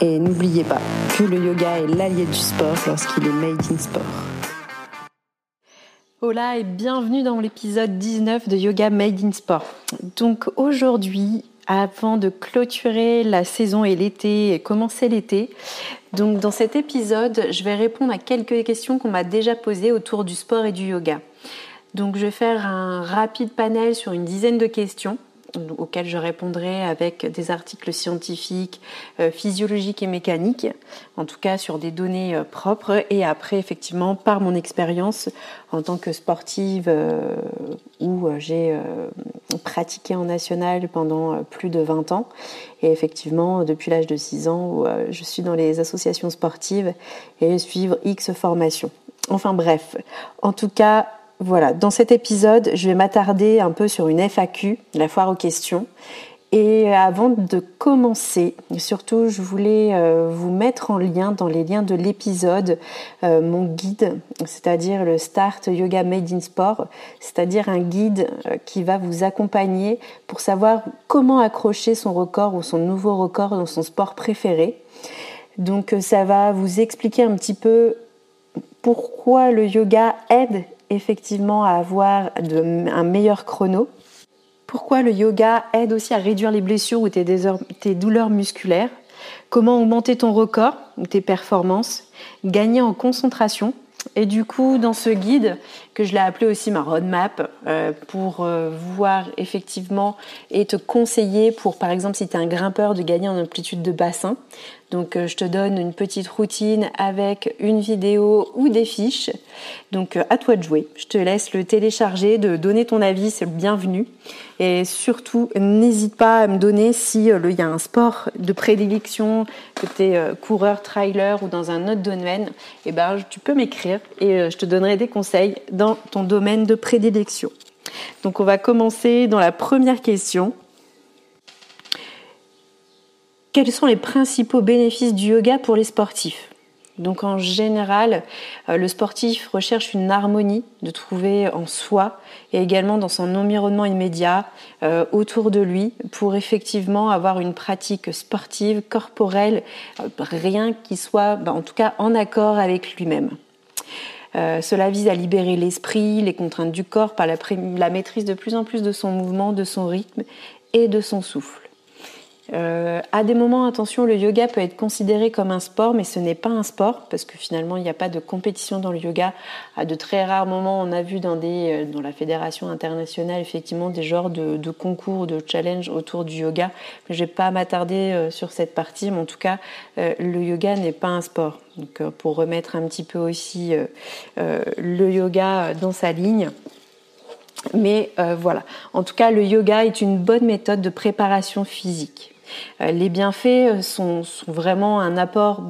Et n'oubliez pas que le yoga est l'allié du sport lorsqu'il est made in sport. Hola et bienvenue dans l'épisode 19 de Yoga Made in Sport. Donc aujourd'hui, avant de clôturer la saison et l'été et commencer l'été, donc dans cet épisode, je vais répondre à quelques questions qu'on m'a déjà posées autour du sport et du yoga. Donc je vais faire un rapide panel sur une dizaine de questions auxquels je répondrai avec des articles scientifiques, euh, physiologiques et mécaniques, en tout cas sur des données euh, propres, et après effectivement par mon expérience en tant que sportive euh, où j'ai pratiqué en national pendant plus de 20 ans, et effectivement depuis l'âge de 6 ans où je suis dans les associations sportives et suivre X formations. Enfin bref, en tout cas, voilà, dans cet épisode, je vais m'attarder un peu sur une FAQ, la foire aux questions. Et avant de commencer, surtout, je voulais euh, vous mettre en lien dans les liens de l'épisode euh, mon guide, c'est-à-dire le Start Yoga Made in Sport, c'est-à-dire un guide euh, qui va vous accompagner pour savoir comment accrocher son record ou son nouveau record dans son sport préféré. Donc ça va vous expliquer un petit peu pourquoi le yoga aide effectivement à avoir un meilleur chrono. Pourquoi le yoga aide aussi à réduire les blessures ou tes, tes douleurs musculaires? Comment augmenter ton record ou tes performances? Gagner en concentration. Et du coup, dans ce guide, que je l'ai appelé aussi ma roadmap, euh, pour euh, voir effectivement et te conseiller pour, par exemple, si tu es un grimpeur, de gagner en amplitude de bassin. Donc, euh, je te donne une petite routine avec une vidéo ou des fiches. Donc, à toi de jouer. Je te laisse le télécharger, de donner ton avis, c'est le bienvenu. Et surtout, n'hésite pas à me donner si il y a un sport de prédilection, que tu es coureur, trailer ou dans un autre domaine, et eh ben, tu peux m'écrire et je te donnerai des conseils dans ton domaine de prédilection. Donc on va commencer dans la première question. Quels sont les principaux bénéfices du yoga pour les sportifs? Donc en général, euh, le sportif recherche une harmonie de trouver en soi et également dans son environnement immédiat euh, autour de lui pour effectivement avoir une pratique sportive, corporelle, euh, rien qui soit bah, en tout cas en accord avec lui-même. Euh, cela vise à libérer l'esprit, les contraintes du corps par la, maîtrise de plus en plus de son mouvement, de son rythme et de son souffle. Euh, à des moments, attention, le yoga peut être considéré comme un sport, mais ce n'est pas un sport parce que finalement, il n'y a pas de compétition dans le yoga. À de très rares moments, on a vu dans, des, euh, dans la fédération internationale effectivement des genres de, concours, de challenge autour du yoga. Mais je vais pas m'attarder euh, sur cette partie, mais en tout cas, le yoga n'est pas un sport. Donc, pour remettre un petit peu aussi le yoga dans sa ligne. Mais voilà, en tout cas, le yoga est une bonne méthode de préparation physique. Euh, les bienfaits euh, sont, vraiment un apport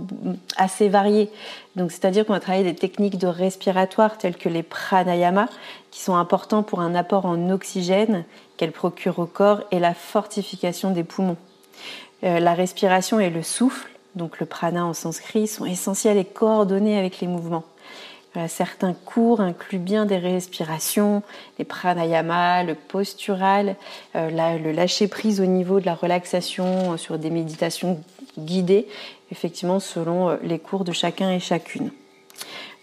assez varié. Donc, c'est-à-dire qu'on va travailler des techniques de respiratoire telles que les pranayama, qui sont importants pour un apport en oxygène qu'elles procurent au corps et la fortification des poumons. Euh, la respiration et le souffle, donc le prana en sanskrit, sont essentiels et coordonnés avec les mouvements. Euh, certains cours incluent bien des respirations, les pranayama, le postural, euh, le lâcher prise au niveau de la relaxation euh, sur des méditations guidées, effectivement selon les cours de chacun et chacune.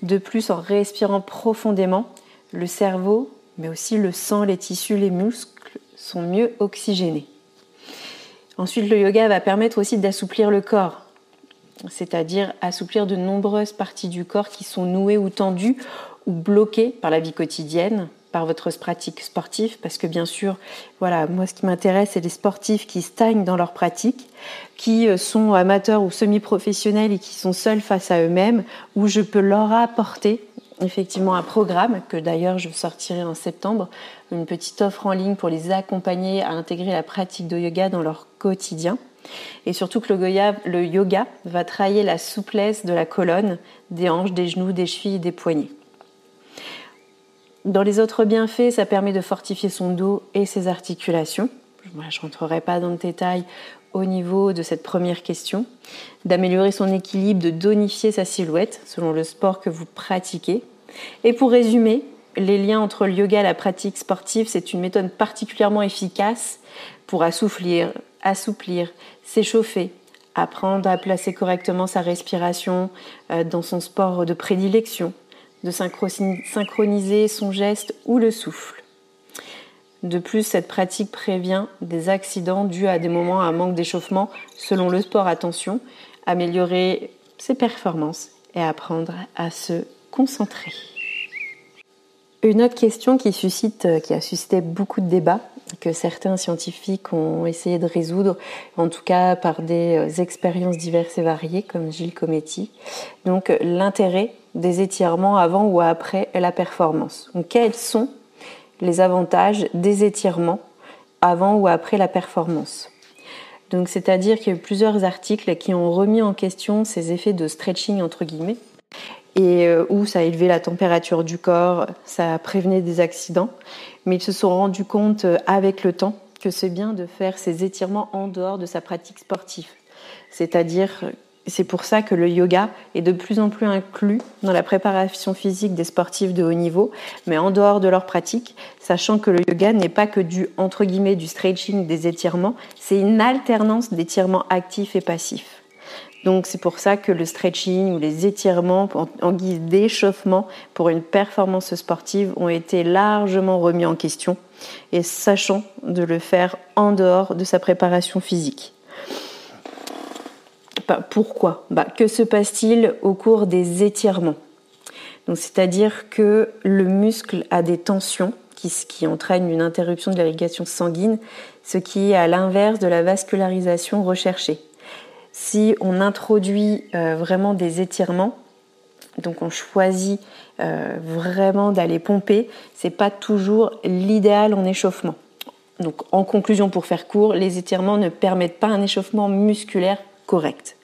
De plus, en respirant profondément, le cerveau, mais aussi le sang, les tissus, les muscles sont mieux oxygénés. Ensuite, le yoga va permettre aussi d'assouplir le corps c'est-à-dire assouplir de nombreuses parties du corps qui sont nouées ou tendues ou bloquées par la vie quotidienne, par votre pratique sportive, parce que bien sûr, voilà, moi ce qui m'intéresse, c'est les sportifs qui stagnent dans leur pratique, qui euh, sont amateurs ou semi-professionnels et qui sont seuls face à eux-mêmes, où je peux leur apporter effectivement un programme que d'ailleurs je sortirai en septembre, une petite offre en ligne pour les accompagner à intégrer la pratique de yoga dans leur quotidien. Et surtout que le yoga, va travailler la souplesse de la colonne, des hanches, des genoux, des chevilles et des poignets. Dans les autres bienfaits, ça permet de fortifier son dos et ses articulations. je ne rentrerai pas dans le détail au niveau de cette première question, d'améliorer son équilibre, de donifier sa silhouette selon le sport que vous pratiquez. Et pour résumer, les liens entre le yoga et la pratique sportive, c'est une méthode particulièrement efficace pour assouplir, assouplir, s'échauffer, apprendre à placer correctement sa respiration euh, dans son sport de prédilection, de synchroniser son geste ou le souffle. De plus, cette pratique prévient des accidents dus à des moments à un manque d'échauffement selon le sport. Attention, améliorer ses performances et apprendre à se concentrer. Une autre question qui, suscite, qui a suscité beaucoup de débats, que certains scientifiques ont essayé de résoudre, en tout cas par des euh, expériences diverses et variées, comme Gilles Cometti. Donc l'intérêt des étirements avant ou après la performance. Quels sont les avantages des étirements avant ou après la performance Donc c'est-à-dire qu'il y a eu plusieurs articles qui ont remis en question ces effets de stretching entre guillemets et euh, où ça a élevé la température du corps, ça prévenait des accidents. Mais ils se sont rendus compte euh, avec le temps que c'est bien de faire ces étirements en dehors de sa pratique sportive. C'est-à-dire, c'est pour ça que le yoga est de plus en plus inclus dans la préparation physique des sportifs de haut niveau, mais en dehors de leur pratique, sachant que le yoga n'est pas que du entre guillemets du stretching, des étirements, c'est une alternance d'étirements actifs et passifs. Donc c'est pour ça que le stretching ou les étirements en guise d'échauffement pour une performance sportive ont été largement remis en question et sachant de le faire en dehors de sa préparation physique. Bah, pourquoi Que se passe-t-il au cours des étirements? C'est-à-dire que le muscle a des tensions qui, qui entraînent une interruption de l'irrigation sanguine, ce qui est à l'inverse de la vascularisation recherchée si on introduit euh, vraiment des étirements, donc on choisit euh, vraiment d'aller pomper, c'est pas toujours l'idéal en échauffement. Donc en conclusion, pour faire court, les étirements ne permettent pas un échauffement musculaire correct.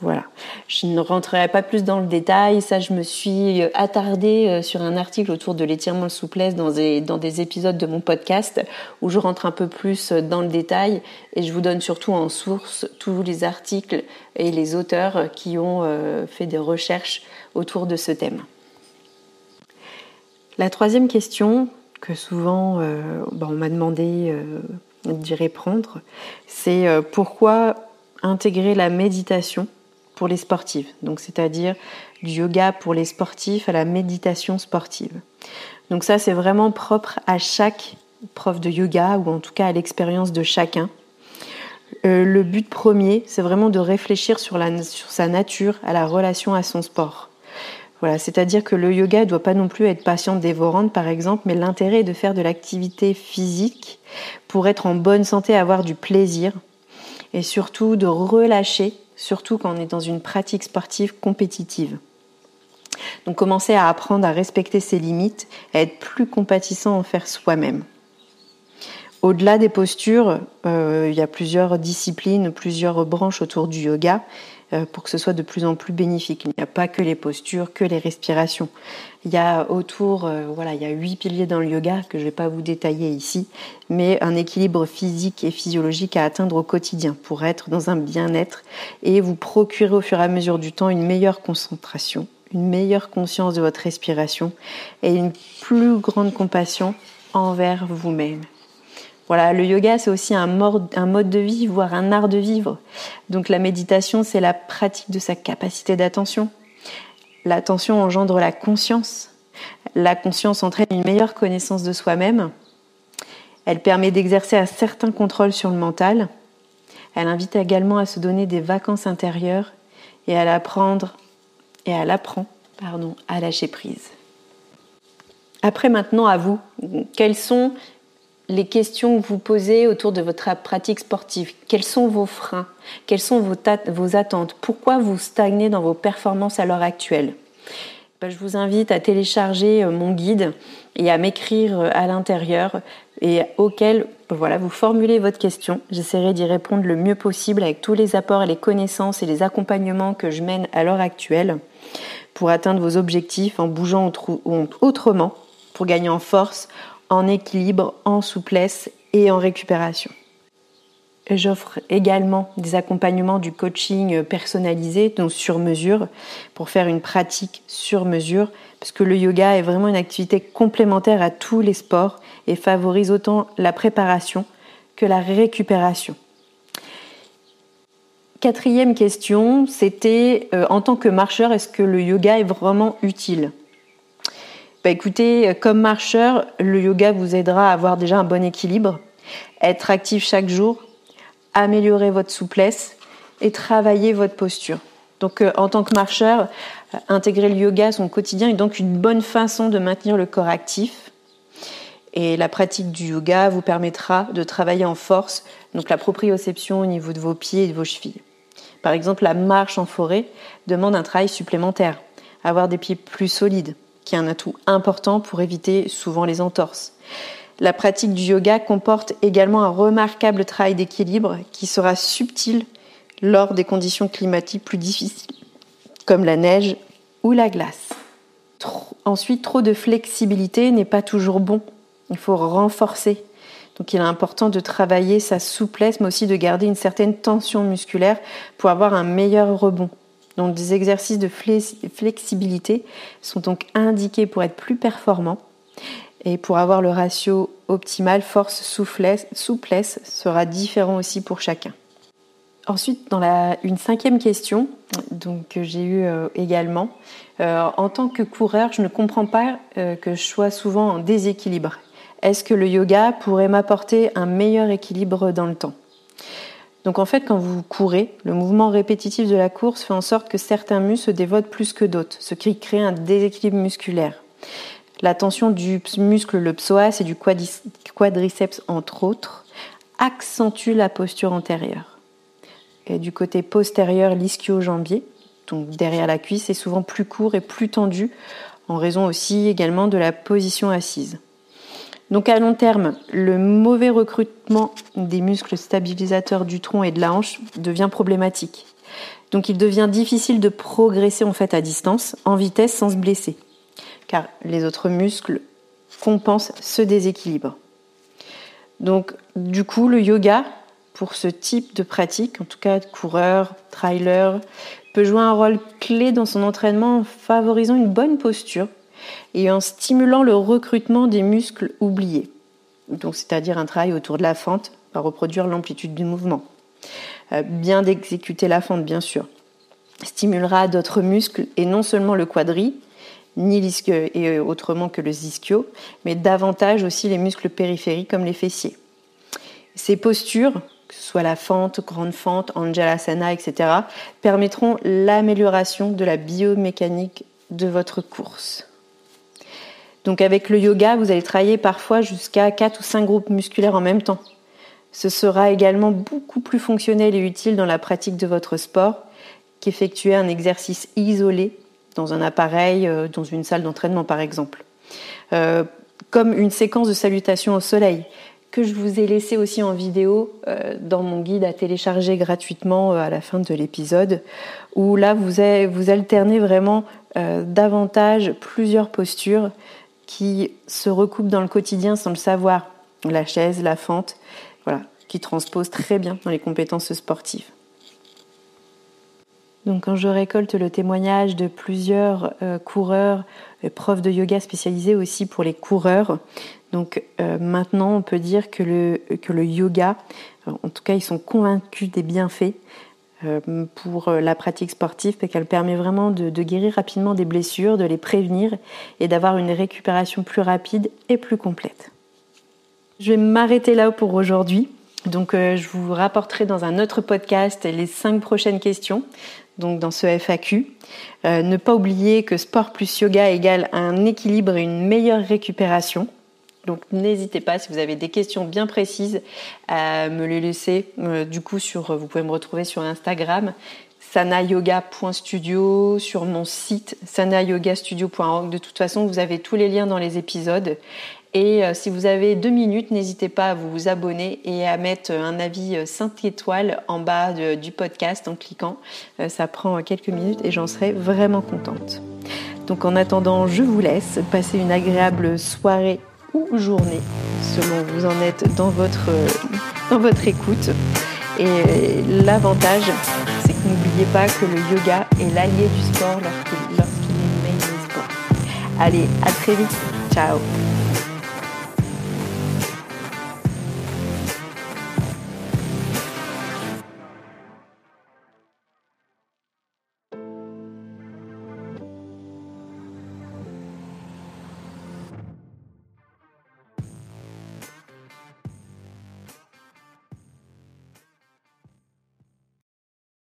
Voilà. Je ne rentrerai pas plus dans le détail. Ça, je me suis euh, attardée euh, sur un article autour de l'étirement de souplesse dans des, épisodes de mon podcast où je rentre un peu plus euh, dans le détail et je vous donne surtout en source tous les articles et les auteurs qui ont fait des recherches autour de ce thème. La troisième question que souvent on m'a demandé d'y répondre, c'est pourquoi intégrer la méditation pour les sportives. Donc c'est-à-dire du yoga pour les sportifs à la méditation sportive. Donc ça c'est vraiment propre à chaque prof de yoga ou en tout cas à l'expérience de chacun. Euh, le but premier, c'est vraiment de réfléchir sur, la, sur sa nature, à la relation à son sport. Voilà, c'est-à-dire que le yoga ne doit pas non plus être patiente dévorante, par exemple, mais l'intérêt est de faire de l'activité physique pour être en bonne santé, avoir du plaisir et surtout de relâcher surtout quand on est dans une pratique sportive compétitive. Donc commencer à apprendre à respecter ses limites, à être plus compatissant envers soi-même. Au-delà des postures, euh, il y a plusieurs disciplines, plusieurs branches autour du yoga. Euh, pour que ce soit de plus en plus bénéfique. Il n'y a pas que les postures, que les respirations. Il y a autour, euh, voilà, il y a huit piliers dans le yoga que je ne vais pas vous détailler ici, mais un équilibre physique et physiologique à atteindre au quotidien pour être dans un bien-être et vous procurer au fur et à mesure du temps une meilleure concentration, une meilleure conscience de votre respiration et une plus grande compassion envers vous-même. Voilà, le yoga, c'est aussi un mode, de vie, voire un art de vivre. Donc la méditation, c'est la pratique de sa capacité d'attention. L'attention engendre la conscience. La conscience entraîne une meilleure connaissance de soi-même. Elle permet d'exercer un certain contrôle sur le mental. Elle invite également à se donner des vacances intérieures et à l'apprendre et à l'apprendre pardon, à lâcher prise. Après maintenant à vous, quels sont les questions que vous posez autour de votre pratique sportive. Quels sont vos freins? Quelles sont vos, attentes? Pourquoi vous stagnez dans vos performances à l'heure actuelle? Bah, je vous invite à télécharger mon guide et à m'écrire à l'intérieur et auquel voilà, vous formulez votre question. J'essaierai d'y répondre le mieux possible avec tous les apports et les connaissances et les accompagnements que je mène à l'heure actuelle pour atteindre vos objectifs en bougeant autrement, pour gagner en force, en équilibre, en souplesse et en récupération. J'offre également des accompagnements du coaching personnalisé, donc sur mesure, pour faire une pratique sur mesure, parce que le yoga est vraiment une activité complémentaire à tous les sports et favorise autant la préparation que la récupération. Quatrième question, c'était euh, en tant que marcheur, est-ce que le yoga est vraiment utile? Bah Écoutez, comme marcheur, le yoga vous aidera à avoir déjà un bon équilibre, être actif chaque jour, améliorer votre souplesse et travailler votre posture. Donc euh, en tant que marcheur, euh, intégrer le yoga à son quotidien est donc une bonne façon de maintenir le corps actif. Et la pratique du yoga vous permettra de travailler en force, donc la proprioception au niveau de vos pieds et de vos chevilles. Par exemple, la marche en forêt demande un travail supplémentaire, avoir des pieds plus solides, qui est un atout important pour éviter souvent les entorses. La pratique du yoga comporte également un remarquable travail d'équilibre qui sera subtil lors des conditions climatiques plus difficiles, comme la neige ou la glace. ensuite, trop de flexibilité n'est pas toujours bon. Il faut renforcer. Donc il est important de travailler sa souplesse, mais aussi de garder une certaine tension musculaire pour avoir un meilleur rebond. Donc des exercices de flexibilité sont donc indiqués pour être plus performants et pour avoir le ratio optimal force-souplesse souplesse sera différent aussi pour chacun. Ensuite, dans une cinquième question que j'ai eue euh, également, euh, en tant que coureur, je ne comprends pas euh, que je sois souvent en déséquilibre. Est-ce que le yoga pourrait m'apporter un meilleur équilibre dans le temps? Donc en fait, quand vous courez, le mouvement répétitif de la course fait en sorte que certains muscles se dévotent plus que d'autres, ce qui crée un déséquilibre musculaire. La tension du muscle, le psoas et du quadriceps, entre autres, accentue la posture antérieure. Et du côté postérieur, l'ischio-jambier, donc derrière la cuisse, est souvent plus court et plus tendu, en raison aussi également de la position assise. Donc à long terme, le mauvais recrutement des muscles stabilisateurs du tronc et de la hanche devient problématique. Donc il devient difficile de progresser en fait à distance, en vitesse sans se blesser car les autres muscles compensent ce déséquilibre. Donc du coup, le yoga, pour ce type de pratique, en tout cas de coureur, trailer, peut jouer un rôle clé dans son entraînement en favorisant une bonne posture et en stimulant le recrutement des muscles oubliés. Donc c'est-à-dire un travail autour de la fente, à reproduire l'amplitude du mouvement. Euh, bien d'exécuter la fente, bien sûr. Stimulera d'autres muscles et non seulement le quadri, ni l'ischio et euh, autrement que le ischio, mais davantage aussi les muscles périphériques comme les fessiers. Ces postures, que ce soit la fente, grande fente, anjalasana, etc., permettront l'amélioration de la biomécanique de votre course. Donc avec le yoga, vous allez travailler parfois jusqu'à 4 ou 5 groupes musculaires en même temps. Ce sera également beaucoup plus fonctionnel et utile dans la pratique de votre sport qu'effectuer un exercice isolé dans un appareil, euh, dans une salle d'entraînement par exemple. Euh, comme une séquence de salutation au soleil que je vous ai laissé aussi en vidéo euh, dans mon guide à télécharger gratuitement à la fin de l'épisode, où là vous alternez vraiment davantage plusieurs postures qui se recoupent dans le quotidien sans le savoir. La chaise, la fente, voilà, qui transposent très bien dans les compétences sportives. Donc quand je récolte le témoignage de plusieurs euh, coureurs, euh, profs de yoga spécialisés aussi pour les coureurs, donc euh, maintenant on peut dire que le, que le yoga, en tout cas ils sont convaincus des bienfaits pour la pratique sportive, parce qu'elle permet vraiment de, guérir rapidement des blessures, de les prévenir et d'avoir une récupération plus rapide et plus complète. Je vais m'arrêter là pour aujourd'hui. Donc je vous rapporterai dans un autre podcast les cinq prochaines questions donc dans ce FAQ. Euh, ne pas oublier que sport plus yoga égale un équilibre et une meilleure récupération. Donc n'hésitez pas si vous avez des questions bien précises à me les laisser. Euh, du coup, sur, vous pouvez me retrouver sur Instagram. sanayoga.studio, sur mon site sanayogastudio.org. De toute façon, vous avez tous les liens dans les épisodes. Et euh, si vous avez deux minutes, n'hésitez pas à vous abonner et à mettre un avis 5 étoiles en bas du podcast en cliquant. Ça prend quelques minutes et j'en serai vraiment contente. Donc en attendant, je vous laisse. passer une agréable soirée ou journée, selon vous en êtes dans votre, dans votre écoute. Et l'avantage, c'est que n'oubliez pas que le yoga est l'allié du sport lorsqu'il est in sport. Allez, à très vite. Ciao